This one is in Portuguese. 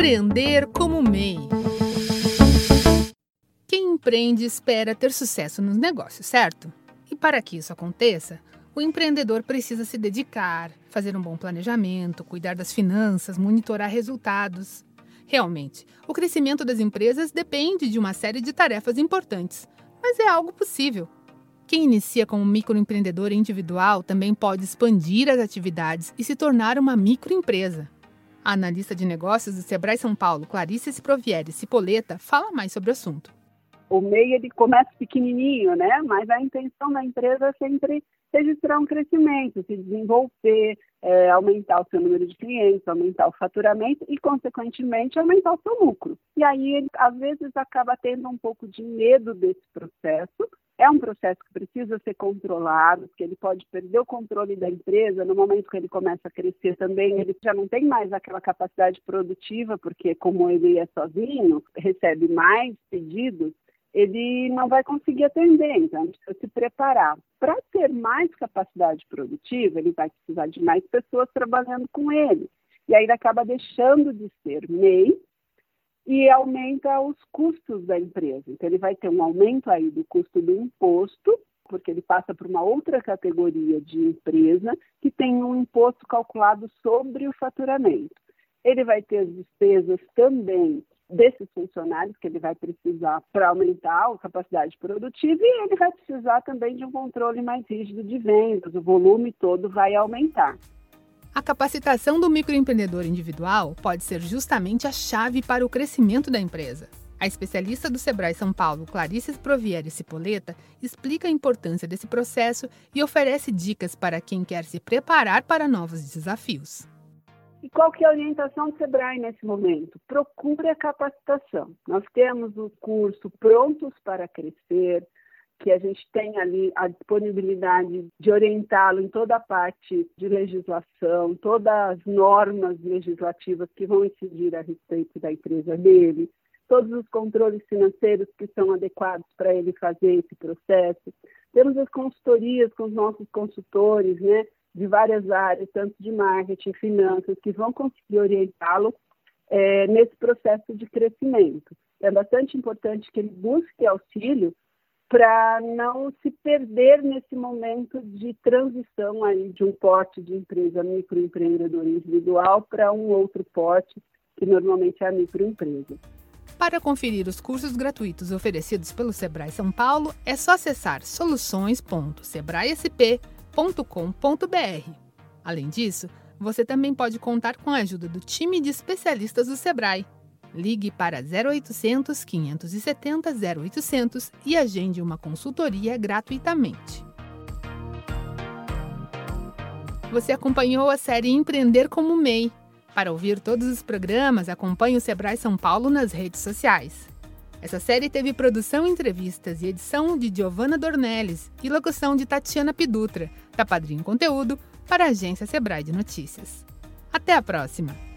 Empreender como MEI. Quem empreende espera ter sucesso nos negócios, certo? E para que isso aconteça, o empreendedor precisa se dedicar, fazer um bom planejamento, cuidar das finanças, monitorar resultados. Realmente, o crescimento das empresas depende de uma série de tarefas importantes, mas é algo possível. Quem inicia como microempreendedor individual também pode expandir as atividades e se tornar uma microempresa. A analista de negócios do Sebrae São Paulo, Clarice Sprovieri Cipoleta, fala mais sobre o assunto. O MEI ele começa pequenininho, né? Mas a intenção da empresa é sempre registrar um crescimento, se desenvolver, é, aumentar o seu número de clientes, aumentar o faturamento e, consequentemente, aumentar o seu lucro. E aí, ele, às vezes, acaba tendo um pouco de medo desse processo. É um processo que precisa ser controlado, porque ele pode perder o controle da empresa no momento que ele começa a crescer também. Ele já não tem mais aquela capacidade produtiva, porque, como ele é sozinho, recebe mais pedidos ele não vai conseguir atender, então ele precisa se preparar. Para ter mais capacidade produtiva, ele vai precisar de mais pessoas trabalhando com ele. E aí ele acaba deixando de ser MEI e aumenta os custos da empresa. Então ele vai ter um aumento aí do custo do imposto, porque ele passa para uma outra categoria de empresa que tem um imposto calculado sobre o faturamento. Ele vai ter as despesas também desses funcionários que ele vai precisar para aumentar a capacidade produtiva e ele vai precisar também de um controle mais rígido de vendas, o volume todo vai aumentar. A capacitação do microempreendedor individual pode ser justamente a chave para o crescimento da empresa. A especialista do Sebrae São Paulo, Clarice Provieri Cipoleta, explica a importância desse processo e oferece dicas para quem quer se preparar para novos desafios. E qual que é a orientação do Sebrae nesse momento? Procure a capacitação. Nós temos o curso Prontos para Crescer, que a gente tem ali a disponibilidade de orientá-lo em toda a parte de legislação, todas as normas legislativas que vão incidir a respeito da empresa dele, todos os controles financeiros que são adequados para ele fazer esse processo. Temos as consultorias com os nossos consultores, né? de várias áreas, tanto de marketing, finanças, que vão conseguir orientá-lo é, nesse processo de crescimento. É bastante importante que ele busque auxílio para não se perder nesse momento de transição aí de um porte de empresa microempreendedor individual para um outro porte, que normalmente é a microempresa. Para conferir os cursos gratuitos oferecidos pelo Sebrae São Paulo, é só acessar soluções.sebraesp.com sebrae.com.br. Além disso, você também pode contar com a ajuda do time de especialistas do Sebrae. Ligue para 0800 570 0800 e agende uma consultoria gratuitamente. Você acompanhou a série Empreender como MEI. Para ouvir todos os programas, acompanhe o Sebrae São Paulo nas redes sociais. Essa série teve produção, entrevistas e edição de Giovanna Dornelles e locução de Tatiana Pidutra, da Padrinho Conteúdo, para a agência Sebrae de Notícias. Até a próxima!